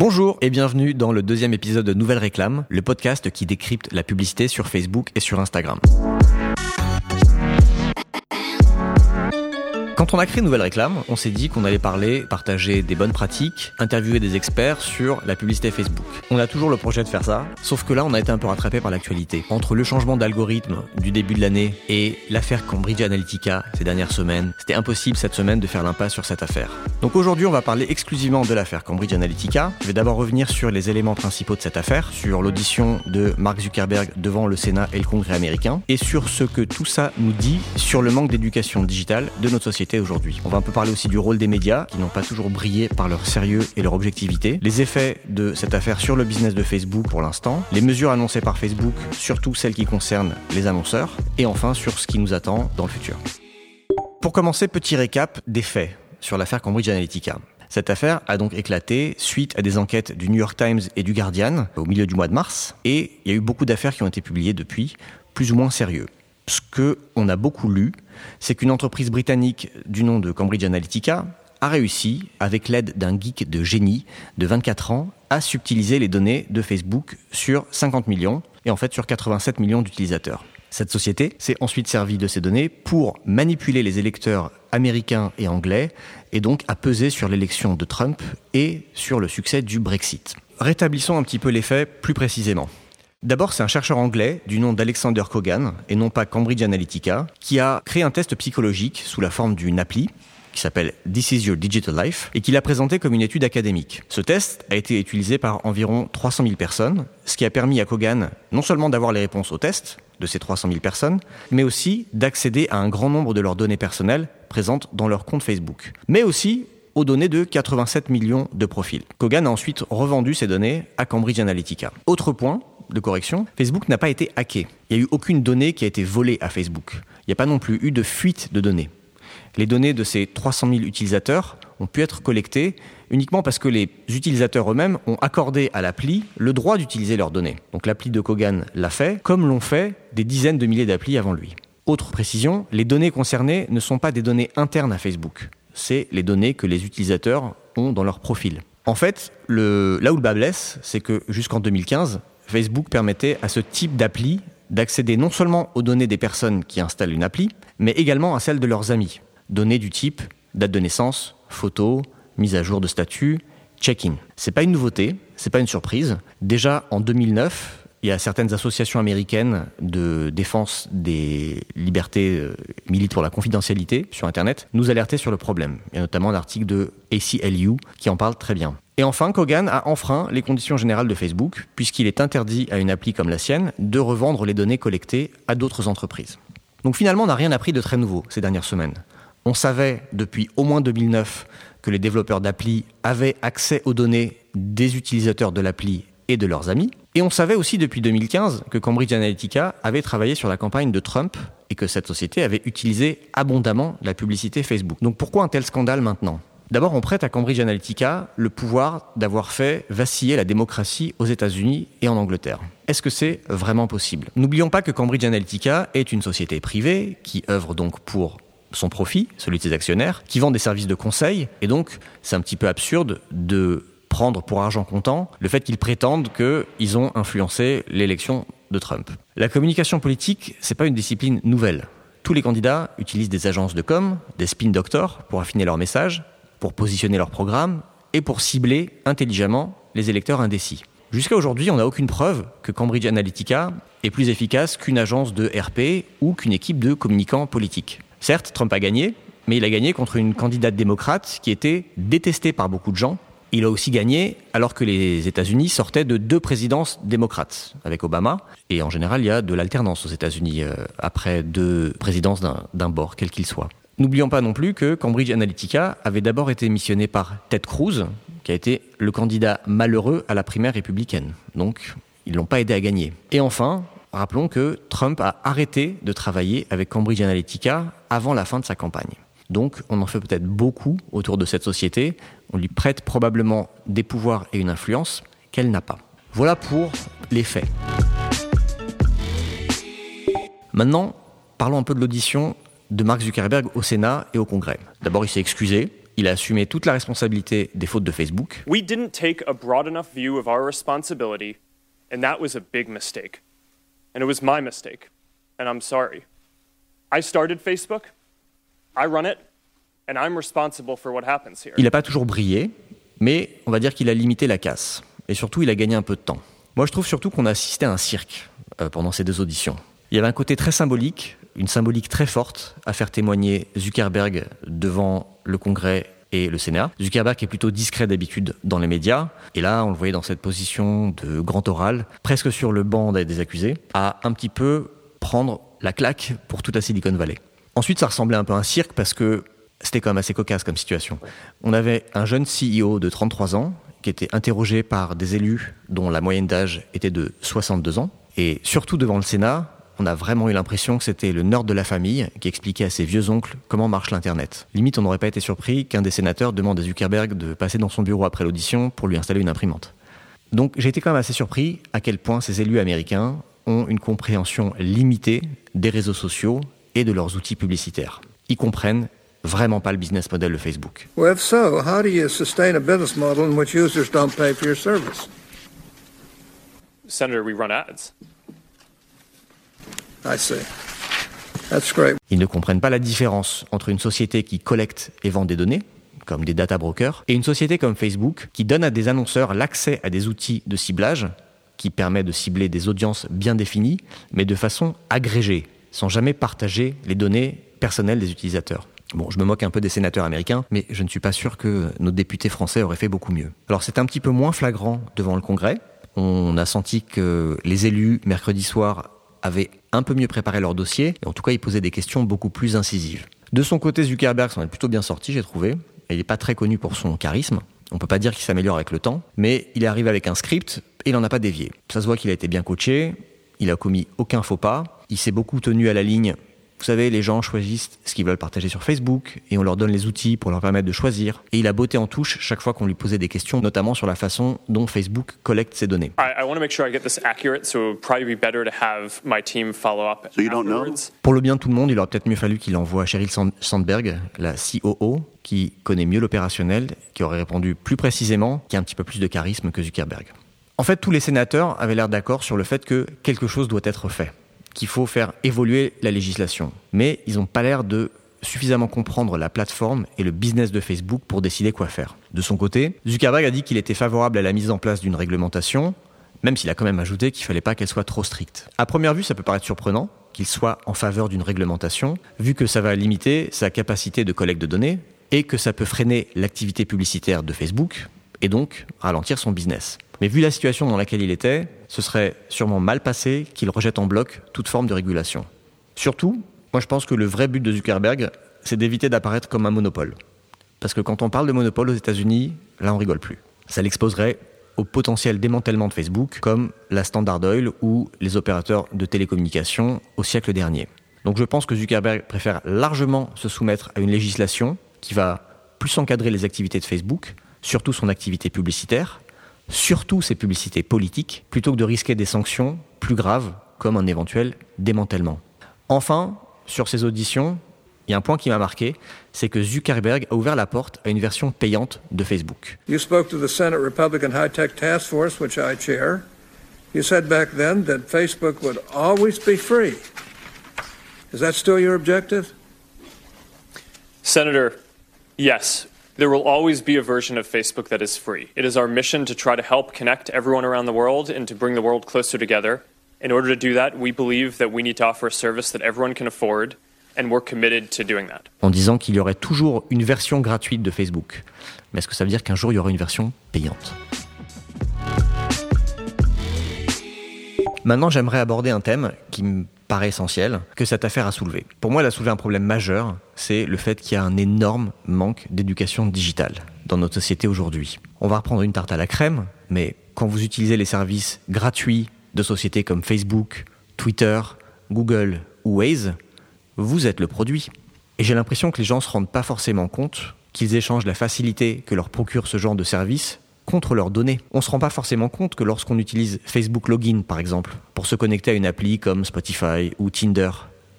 Bonjour et bienvenue dans le deuxième épisode de Nouvelle Réclame, le podcast qui décrypte la publicité sur Facebook et sur Instagram. Quand on a créé Nouvelle Réclame, on s'est dit qu'on allait parler, partager des bonnes pratiques, interviewer des experts sur la publicité Facebook. On a toujours le projet de faire ça, sauf que là on a été un peu rattrapé par l'actualité. Entre le changement d'algorithme du début de l'année et l'affaire Cambridge Analytica ces dernières semaines, c'était impossible cette semaine de faire l'impasse sur cette affaire. Donc aujourd'hui on va parler exclusivement de l'affaire Cambridge Analytica. Je vais d'abord revenir sur les éléments principaux de cette affaire, sur l'audition de Mark Zuckerberg devant le Sénat et le Congrès américain, et sur ce que tout ça nous dit sur le manque d'éducation digitale de notre société aujourd'hui. On va un peu parler aussi du rôle des médias, qui n'ont pas toujours brillé par leur sérieux et leur objectivité, les effets de cette affaire sur le business de Facebook pour l'instant, les mesures annoncées par Facebook, surtout celles qui concernent les annonceurs, et enfin sur ce qui nous attend dans le futur. Pour commencer, petit récap des faits sur l'affaire Cambridge Analytica. Cette affaire a donc éclaté suite à des enquêtes du New York Times et du Guardian au milieu du mois de mars, et il y a eu beaucoup d'affaires qui ont été publiées depuis, plus ou moins sérieux ce qu'on a beaucoup lu, c'est qu'une entreprise britannique du nom de Cambridge Analytica a réussi, avec l'aide d'un geek de génie de 24 ans, à subtiliser les données de Facebook sur 50 millions et en fait sur 87 millions d'utilisateurs. Cette société s'est ensuite servie de ces données pour manipuler les électeurs américains et anglais et donc à peser sur l'élection de Trump et sur le succès du Brexit. Rétablissons un petit peu les faits plus précisément. D'abord, c'est un chercheur anglais du nom d'Alexander Kogan, et non pas Cambridge Analytica, qui a créé un test psychologique sous la forme d'une appli qui s'appelle This is Your Digital Life et qu'il a présenté comme une étude académique. Ce test a été utilisé par environ 300 000 personnes, ce qui a permis à Kogan non seulement d'avoir les réponses au test de ces 300 000 personnes, mais aussi d'accéder à un grand nombre de leurs données personnelles présentes dans leur compte Facebook, mais aussi aux données de 87 millions de profils. Kogan a ensuite revendu ces données à Cambridge Analytica. Autre point, de correction, Facebook n'a pas été hacké. Il n'y a eu aucune donnée qui a été volée à Facebook. Il n'y a pas non plus eu de fuite de données. Les données de ces 300 000 utilisateurs ont pu être collectées uniquement parce que les utilisateurs eux-mêmes ont accordé à l'appli le droit d'utiliser leurs données. Donc l'appli de Kogan l'a fait, comme l'ont fait des dizaines de milliers d'applis avant lui. Autre précision, les données concernées ne sont pas des données internes à Facebook. C'est les données que les utilisateurs ont dans leur profil. En fait, là où le bas blesse, c'est que jusqu'en 2015, Facebook permettait à ce type d'appli d'accéder non seulement aux données des personnes qui installent une appli, mais également à celles de leurs amis. Données du type date de naissance, photos, mise à jour de statut, check-in. C'est pas une nouveauté, c'est pas une surprise. Déjà en 2009, il y a certaines associations américaines de défense des libertés euh, militent pour la confidentialité sur Internet nous alertaient sur le problème. Il y a notamment l'article de ACLU qui en parle très bien. Et enfin, Kogan a enfreint les conditions générales de Facebook, puisqu'il est interdit à une appli comme la sienne de revendre les données collectées à d'autres entreprises. Donc finalement, on n'a rien appris de très nouveau ces dernières semaines. On savait depuis au moins 2009 que les développeurs d'appli avaient accès aux données des utilisateurs de l'appli et de leurs amis. Et on savait aussi depuis 2015 que Cambridge Analytica avait travaillé sur la campagne de Trump et que cette société avait utilisé abondamment la publicité Facebook. Donc pourquoi un tel scandale maintenant? D'abord, on prête à Cambridge Analytica le pouvoir d'avoir fait vaciller la démocratie aux États-Unis et en Angleterre. Est-ce que c'est vraiment possible? N'oublions pas que Cambridge Analytica est une société privée qui œuvre donc pour son profit, celui de ses actionnaires, qui vend des services de conseil, et donc c'est un petit peu absurde de prendre pour argent comptant le fait qu'ils prétendent qu'ils ont influencé l'élection de Trump. La communication politique, c'est pas une discipline nouvelle. Tous les candidats utilisent des agences de com, des spin doctors pour affiner leur message, pour positionner leur programme et pour cibler intelligemment les électeurs indécis. Jusqu'à aujourd'hui, on n'a aucune preuve que Cambridge Analytica est plus efficace qu'une agence de RP ou qu'une équipe de communicants politiques. Certes, Trump a gagné, mais il a gagné contre une candidate démocrate qui était détestée par beaucoup de gens. Il a aussi gagné alors que les États-Unis sortaient de deux présidences démocrates avec Obama. Et en général, il y a de l'alternance aux États-Unis euh, après deux présidences d'un bord, quel qu'il soit. N'oublions pas non plus que Cambridge Analytica avait d'abord été missionné par Ted Cruz, qui a été le candidat malheureux à la primaire républicaine. Donc, ils l'ont pas aidé à gagner. Et enfin, rappelons que Trump a arrêté de travailler avec Cambridge Analytica avant la fin de sa campagne. Donc, on en fait peut-être beaucoup autour de cette société. On lui prête probablement des pouvoirs et une influence qu'elle n'a pas. Voilà pour les faits. Maintenant, parlons un peu de l'audition de Mark Zuckerberg au Sénat et au Congrès. D'abord, il s'est excusé. il a assumé toute la responsabilité des fautes de Facebook. We didn't take a broad enough view of our responsibility, and that was a big mistake. And it was my mistake, and I'm sorry. I started Facebook, I run it, and I'm responsible for what happens here. Il n'a pas toujours brillé, mais on va dire qu'il a limité la casse. Et surtout, il a gagné un peu de temps. Moi, je trouve surtout qu'on a assisté à un cirque euh, pendant ces deux auditions. Il y avait un côté très symbolique, une symbolique très forte à faire témoigner Zuckerberg devant le Congrès et le Sénat. Zuckerberg est plutôt discret d'habitude dans les médias, et là, on le voyait dans cette position de grand oral, presque sur le banc des accusés, à un petit peu prendre la claque pour toute la Silicon Valley. Ensuite, ça ressemblait un peu à un cirque parce que c'était quand même assez cocasse comme situation. On avait un jeune CEO de 33 ans qui était interrogé par des élus dont la moyenne d'âge était de 62 ans. Et surtout devant le Sénat, on a vraiment eu l'impression que c'était le nord de la famille qui expliquait à ses vieux oncles comment marche l'Internet. Limite, on n'aurait pas été surpris qu'un des sénateurs demande à Zuckerberg de passer dans son bureau après l'audition pour lui installer une imprimante. Donc j'ai été quand même assez surpris à quel point ces élus américains ont une compréhension limitée des réseaux sociaux et de leurs outils publicitaires. Ils comprennent vraiment pas le business model de Facebook. Well, if so, how do you sustain a business model in which users don't pay for your service? Senator, we run ads. I see. That's great. Ils ne comprennent pas la différence entre une société qui collecte et vend des données, comme des data brokers, et une société comme Facebook qui donne à des annonceurs l'accès à des outils de ciblage qui permet de cibler des audiences bien définies, mais de façon agrégée, sans jamais partager les données personnelles des utilisateurs. Bon, je me moque un peu des sénateurs américains, mais je ne suis pas sûr que nos députés français auraient fait beaucoup mieux. Alors c'est un petit peu moins flagrant devant le Congrès. On a senti que les élus, mercredi soir, avaient un peu mieux préparé leur dossier, et en tout cas ils posaient des questions beaucoup plus incisives. De son côté, Zuckerberg s'en est plutôt bien sorti, j'ai trouvé. Il n'est pas très connu pour son charisme. On peut pas dire qu'il s'améliore avec le temps, mais il est arrivé avec un script et il n'en a pas dévié. Ça se voit qu'il a été bien coaché, il a commis aucun faux pas, il s'est beaucoup tenu à la ligne vous savez, les gens choisissent ce qu'ils veulent partager sur Facebook et on leur donne les outils pour leur permettre de choisir. Et il a botté en touche chaque fois qu'on lui posait des questions, notamment sur la façon dont Facebook collecte ses données. Pour le bien de tout le monde, il aurait peut-être mieux fallu qu'il envoie Sheryl Sandberg, la COO, qui connaît mieux l'opérationnel, qui aurait répondu plus précisément, qui a un petit peu plus de charisme que Zuckerberg. En fait, tous les sénateurs avaient l'air d'accord sur le fait que quelque chose doit être fait qu'il faut faire évoluer la législation. Mais ils n'ont pas l'air de suffisamment comprendre la plateforme et le business de Facebook pour décider quoi faire. De son côté, Zuckerberg a dit qu'il était favorable à la mise en place d'une réglementation, même s'il a quand même ajouté qu'il ne fallait pas qu'elle soit trop stricte. À première vue, ça peut paraître surprenant qu'il soit en faveur d'une réglementation, vu que ça va limiter sa capacité de collecte de données et que ça peut freiner l'activité publicitaire de Facebook et donc ralentir son business. Mais vu la situation dans laquelle il était, ce serait sûrement mal passé qu'il rejette en bloc toute forme de régulation. Surtout, moi je pense que le vrai but de Zuckerberg, c'est d'éviter d'apparaître comme un monopole. Parce que quand on parle de monopole aux États-Unis, là on rigole plus. Ça l'exposerait au potentiel démantèlement de Facebook, comme la Standard Oil ou les opérateurs de télécommunications au siècle dernier. Donc je pense que Zuckerberg préfère largement se soumettre à une législation qui va plus encadrer les activités de Facebook, surtout son activité publicitaire, surtout ces publicités politiques, plutôt que de risquer des sanctions plus graves comme un éventuel démantèlement. Enfin, sur ces auditions, il y a un point qui m'a marqué, c'est que Zuckerberg a ouvert la porte à une version payante de Facebook. You spoke to the Senate Republican High Tech Task Force, which I chair. You said back then that Facebook would always be free. Is that still your objective? Senator, yes. There will always be a version of Facebook that is free. It is our mission to try to help connect everyone around the world and to bring the world closer together. In order to do that, we believe that we need to offer a service that everyone can afford and we're committed to doing that. En disant qu'il y aurait toujours une version gratuite de Facebook. Mais est-ce que ça veut dire qu'un jour il y aura une version payante Maintenant, j'aimerais aborder un thème qui me paraît essentiel que cette affaire a soulevé. Pour moi, elle a soulevé un problème majeur, c'est le fait qu'il y a un énorme manque d'éducation digitale dans notre société aujourd'hui. On va reprendre une tarte à la crème, mais quand vous utilisez les services gratuits de sociétés comme Facebook, Twitter, Google ou Waze, vous êtes le produit. Et j'ai l'impression que les gens ne se rendent pas forcément compte qu'ils échangent la facilité que leur procure ce genre de service contre leurs données. On ne se rend pas forcément compte que lorsqu'on utilise Facebook Login, par exemple, pour se connecter à une appli comme Spotify ou Tinder,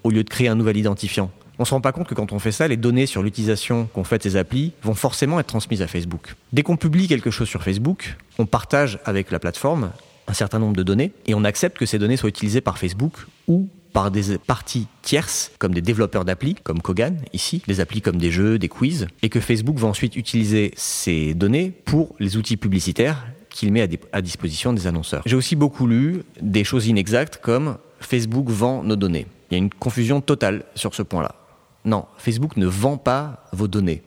au lieu de créer un nouvel identifiant, On se rend pas compte que quand on fait ça, les données sur l'utilisation qu'on fait de ces applis vont forcément être transmises à Facebook. Dès qu'on publie quelque chose sur Facebook, on partage avec la plateforme un certain nombre de données et on accepte que ces données soient utilisées par Facebook ou par des parties tierces, comme des développeurs d'applis, comme Kogan ici, des applis comme des jeux, des quiz, et que Facebook va ensuite utiliser ces données pour les outils publicitaires qu'il met à, disposition des annonceurs. J'ai aussi beaucoup lu des choses inexactes comme Facebook vend nos données. Il y a une confusion totale sur ce point-là. Non, Facebook ne vend pas vos données.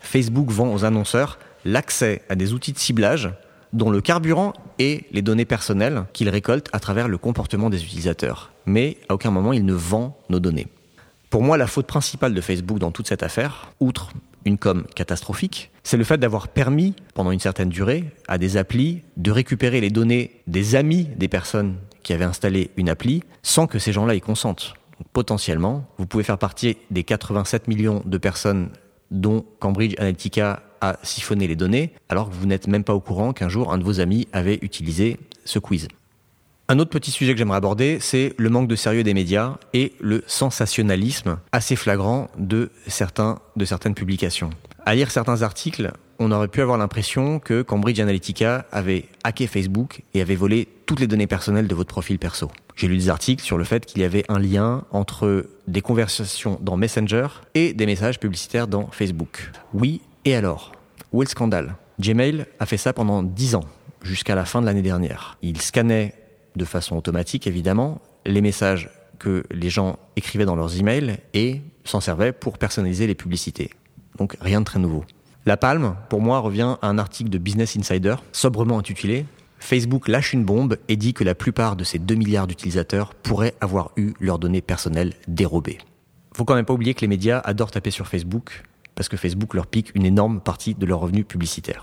Facebook vend aux annonceurs l'accès à des outils de ciblage dont le carburant est les données personnelles qu'il récolte à travers le comportement des utilisateurs. Mais à aucun moment il ne vend nos données. Pour moi, la faute principale de Facebook dans toute cette affaire, outre une com catastrophique, c'est le fait d'avoir permis, pendant une certaine durée, à des applis de récupérer les données des amis des personnes qui avaient installé une appli sans que ces gens-là y consentent. potentiellement, vous pouvez faire partie des 87 millions de personnes dont Cambridge Analytica a siphonné les données, alors que vous n'êtes même pas au courant qu'un jour un de vos amis avait utilisé ce quiz. Un autre petit sujet que j'aimerais aborder, c'est le manque de sérieux des médias et le sensationnalisme assez flagrant de, certains, de certaines publications. À lire certains articles, on aurait pu avoir l'impression que Cambridge Analytica avait hacké Facebook et avait volé toutes les données personnelles de votre profil perso. J'ai lu des articles sur le fait qu'il y avait un lien entre des conversations dans Messenger et des messages publicitaires dans Facebook. Oui, et alors? Où est le scandale? Gmail a fait ça pendant 10 ans, jusqu'à la fin de l'année dernière. Il scannait de façon automatique évidemment, les messages que les gens écrivaient dans leurs emails et s'en servait pour personnaliser les publicités. Donc rien de très nouveau. La palme, pour moi, revient à un article de Business Insider, sobrement intitulé Facebook lâche une bombe et dit que la plupart de ses 2 milliards d'utilisateurs pourraient avoir eu leurs données personnelles dérobées. Faut quand même pas oublier que les médias adorent taper sur Facebook parce que Facebook leur pique une énorme partie de leurs revenus publicitaires.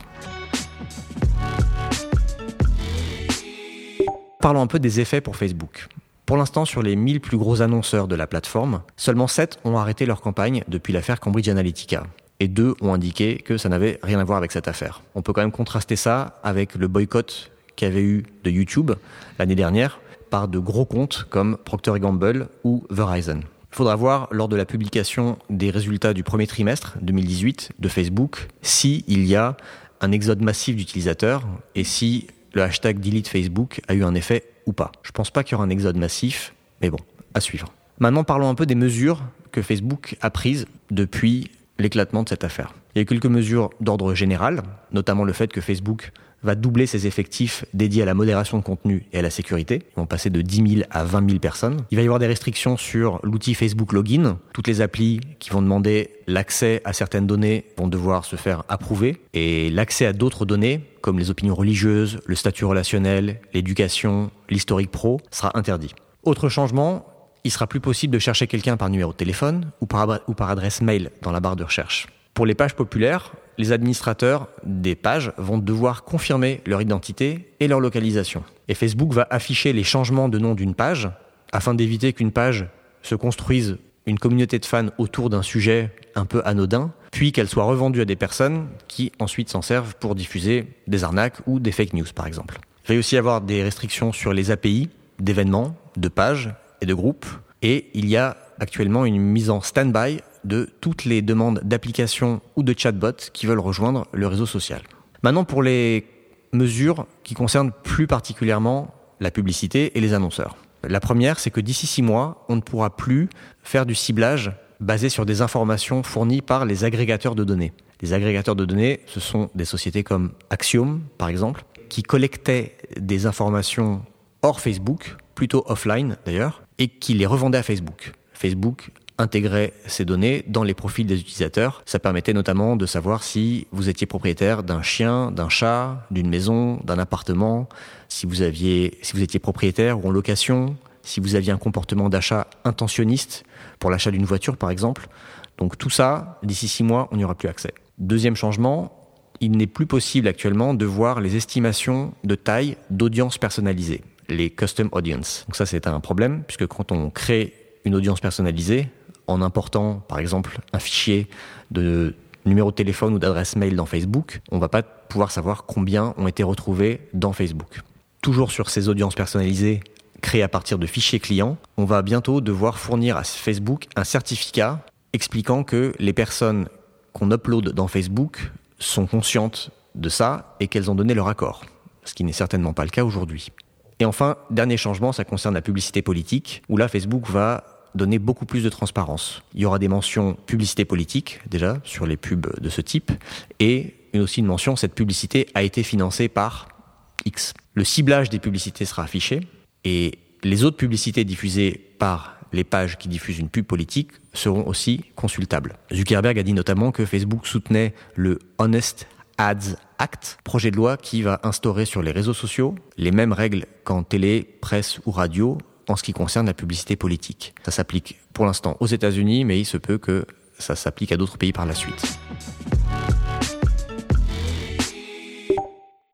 Parlons un peu des effets pour Facebook. Pour l'instant, sur les 1000 plus gros annonceurs de la plateforme, seulement 7 ont arrêté leur campagne depuis l'affaire Cambridge Analytica. Et deux ont indiqué que ça n'avait rien à voir avec cette affaire. On peut quand même contraster ça avec le boycott qu'il y avait eu de YouTube l'année dernière par de gros comptes comme Procter Gamble ou Verizon. Il faudra voir lors de la publication des résultats du premier trimestre 2018 de Facebook s'il y a un exode massif d'utilisateurs et si le hashtag delete Facebook a eu un effet ou pas. Je pense pas qu'il y aura un exode massif, mais bon, à suivre. Maintenant, parlons un peu des mesures que Facebook a prises depuis l'éclatement de cette affaire. Il y a quelques mesures d'ordre général, notamment le fait que Facebook va doubler ses effectifs dédiés à la modération de contenu et à la sécurité. Ils vont passer de 10 000 à 20 000 personnes. Il va y avoir des restrictions sur l'outil Facebook Login. Toutes les applis qui vont demander l'accès à certaines données vont devoir se faire approuver. Et l'accès à d'autres données, comme les opinions religieuses, le statut relationnel, l'éducation, l'historique pro, sera interdit. Autre changement, il sera plus possible de chercher quelqu'un par numéro de téléphone ou par, ou par adresse mail dans la barre de recherche. Pour les pages populaires, les administrateurs des pages vont devoir confirmer leur identité et leur localisation. Et Facebook va afficher les changements de nom d'une page afin d'éviter qu'une page se construise une communauté de fans autour d'un sujet un peu anodin, puis qu'elle soit revendue à des personnes qui ensuite s'en servent pour diffuser des arnaques ou des fake news par exemple. Il va y aussi avoir des restrictions sur les API d'événements, de pages et de groupes, et il y a actuellement une mise en stand-by de toutes les demandes d'applications ou de chatbots qui veulent rejoindre le réseau social. Maintenant, pour les mesures qui concernent plus particulièrement la publicité et les annonceurs. La première, c'est que d'ici six mois, on ne pourra plus faire du ciblage basé sur des informations fournies par les agrégateurs de données. Les agrégateurs de données, ce sont des sociétés comme Axiom, par exemple, qui collectaient des informations hors Facebook, plutôt offline d'ailleurs, et qui les revendaient à Facebook. Facebook intégrer ces données dans les profils des utilisateurs. Ça permettait notamment de savoir si vous étiez propriétaire d'un chien, d'un chat, d'une maison, d'un appartement, si vous aviez, si vous étiez propriétaire ou en location, si vous aviez un comportement d'achat intentionniste pour l'achat d'une voiture par exemple. Donc tout ça, d'ici six mois, on n'y aura plus accès. Deuxième changement, il n'est plus possible actuellement de voir les estimations de taille d'audience personnalisée, les custom audience. Donc ça c'est un problème puisque quand on crée une audience personnalisée, en important par exemple un fichier de numéro de téléphone ou d'adresse mail dans Facebook, on va pas pouvoir savoir combien ont été retrouvés dans Facebook. Toujours sur ces audiences personnalisées créées à partir de fichiers clients, on va bientôt devoir fournir à Facebook un certificat expliquant que les personnes qu'on upload dans Facebook sont conscientes de ça et qu'elles ont donné leur accord, ce qui n'est certainement pas le cas aujourd'hui. Et enfin, dernier changement, ça concerne la publicité politique, où là Facebook va donner beaucoup plus de transparence. Il y aura des mentions publicité politique, déjà, sur les pubs de ce type, et aussi une mention, cette publicité a été financée par X. Le ciblage des publicités sera affiché, et les autres publicités diffusées par les pages qui diffusent une pub politique seront aussi consultables. Zuckerberg a dit notamment que Facebook soutenait le Honest Ads Act, projet de loi qui va instaurer sur les réseaux sociaux les mêmes règles qu'en télé, presse ou radio en ce qui concerne la publicité politique. Ça s'applique pour l'instant aux États-Unis, mais il se peut que ça s'applique à d'autres pays par la suite.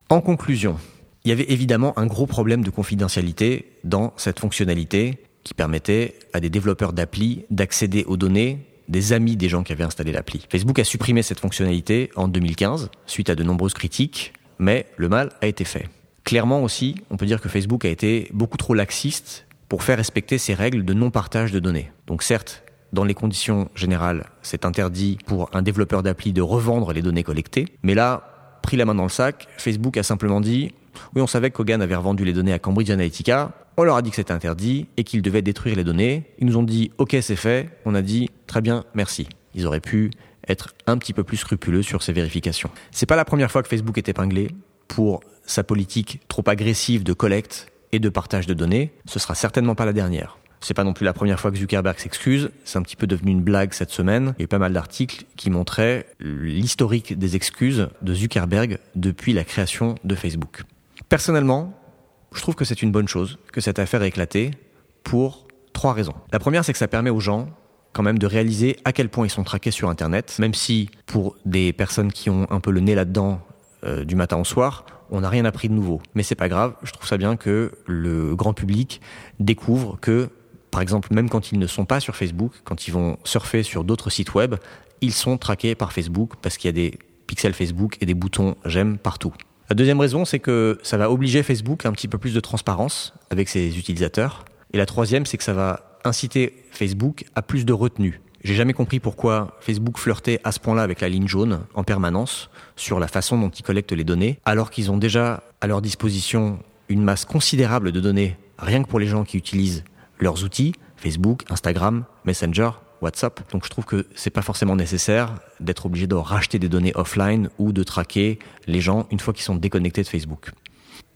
En conclusion, il y avait évidemment un gros problème de confidentialité dans cette fonctionnalité qui permettait à des développeurs d'appli d'accéder aux données des amis des gens qui avaient installé l'appli. Facebook a supprimé cette fonctionnalité en 2015 suite à de nombreuses critiques, mais le mal a été fait. Clairement aussi, on peut dire que Facebook a été beaucoup trop laxiste pour faire respecter ces règles de non-partage de données. Donc certes, dans les conditions générales, c'est interdit pour un développeur d'appli de revendre les données collectées, mais là, pris la main dans le sac, Facebook a simplement dit oui, on savait qu'Hogan avait revendu les données à Cambridge Analytica, on leur a dit que c'était interdit et qu'ils devaient détruire les données. Ils nous ont dit OK, c'est fait. On a dit très bien, merci. Ils auraient pu être un petit peu plus scrupuleux sur ces vérifications. C'est pas la première fois que Facebook est épinglé pour sa politique trop agressive de collecte et de partage de données. Ce sera certainement pas la dernière. C'est pas non plus la première fois que Zuckerberg s'excuse. C'est un petit peu devenu une blague cette semaine. Il y a eu pas mal d'articles qui montraient l'historique des excuses de Zuckerberg depuis la création de Facebook. Personnellement, je trouve que c'est une bonne chose que cette affaire ait éclaté pour trois raisons. La première, c'est que ça permet aux gens quand même de réaliser à quel point ils sont traqués sur Internet, même si pour des personnes qui ont un peu le nez là-dedans euh, du matin au soir, on n'a rien appris de nouveau. Mais c'est pas grave, je trouve ça bien que le grand public découvre que, par exemple, même quand ils ne sont pas sur Facebook, quand ils vont surfer sur d'autres sites web, ils sont traqués par Facebook parce qu'il y a des pixels Facebook et des boutons j'aime partout. La deuxième raison, c'est que ça va obliger Facebook à un petit peu plus de transparence avec ses utilisateurs. Et la troisième, c'est que ça va inciter Facebook à plus de retenue. J'ai jamais compris pourquoi Facebook flirtait à ce point-là avec la ligne jaune en permanence sur la façon dont ils collectent les données, alors qu'ils ont déjà à leur disposition une masse considérable de données, rien que pour les gens qui utilisent leurs outils, Facebook, Instagram, Messenger, WhatsApp. Donc je trouve que c'est pas forcément nécessaire d'être obligé de racheter des données offline ou de traquer les gens une fois qu'ils sont déconnectés de Facebook.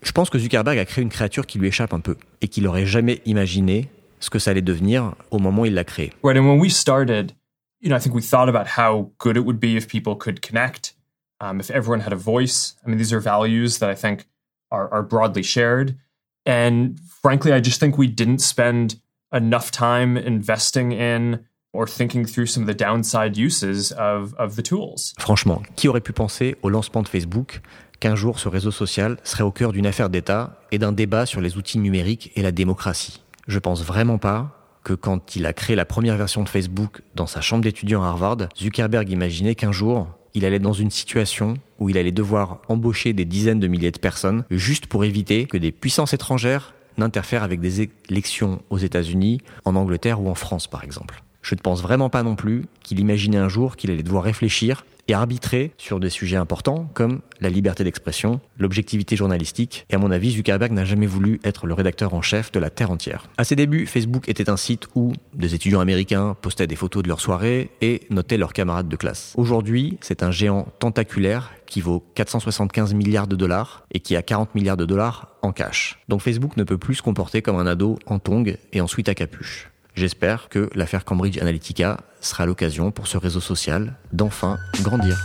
Je pense que Zuckerberg a créé une créature qui lui échappe un peu et qu'il n'aurait jamais imaginé ce que ça allait devenir au moment où il l'a créé. Right, and when we started, you know, I think we thought about how good it would be if people could connect, um, if everyone had a voice. I mean, these are values that I think are, are broadly shared. And frankly, I just think we didn't spend enough time investing in or thinking through some of the downside uses of, of the tools. Franchement, qui aurait pu penser au lancement de Facebook qu'un jour ce réseau social serait au cœur d'une affaire d'État et d'un débat sur les outils numériques et la démocratie? Je pense vraiment pas que quand il a créé la première version de Facebook dans sa chambre d'étudiant à Harvard, Zuckerberg imaginait qu'un jour, il allait dans une situation où il allait devoir embaucher des dizaines de milliers de personnes juste pour éviter que des puissances étrangères n'interfèrent avec des élections aux États-Unis, en Angleterre ou en France par exemple. Je ne pense vraiment pas non plus qu'il imaginait un jour qu'il allait devoir réfléchir et arbitrer sur des sujets importants comme la liberté d'expression, l'objectivité journalistique, et à mon avis, Zuckerberg n'a jamais voulu être le rédacteur en chef de la Terre entière. À ses débuts, Facebook était un site où des étudiants américains postaient des photos de leurs soirées et notaient leurs camarades de classe. Aujourd'hui, c'est un géant tentaculaire qui vaut 475 milliards de dollars et qui a 40 milliards de dollars en cash. Donc Facebook ne peut plus se comporter comme un ado en tongs et ensuite à capuche. J'espère que l'affaire Cambridge Analytica sera l'occasion pour ce réseau social d'enfin grandir.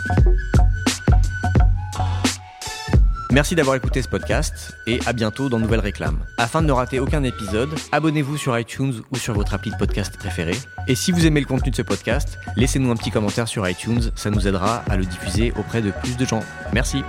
Merci d'avoir écouté ce podcast et à bientôt dans Nouvelle Réclame. Afin de ne rater aucun épisode, abonnez-vous sur iTunes ou sur votre appli de podcast préféré. Et si vous aimez le contenu de ce podcast, laissez-nous un petit commentaire sur iTunes, ça nous aidera à le diffuser auprès de plus de gens. Merci.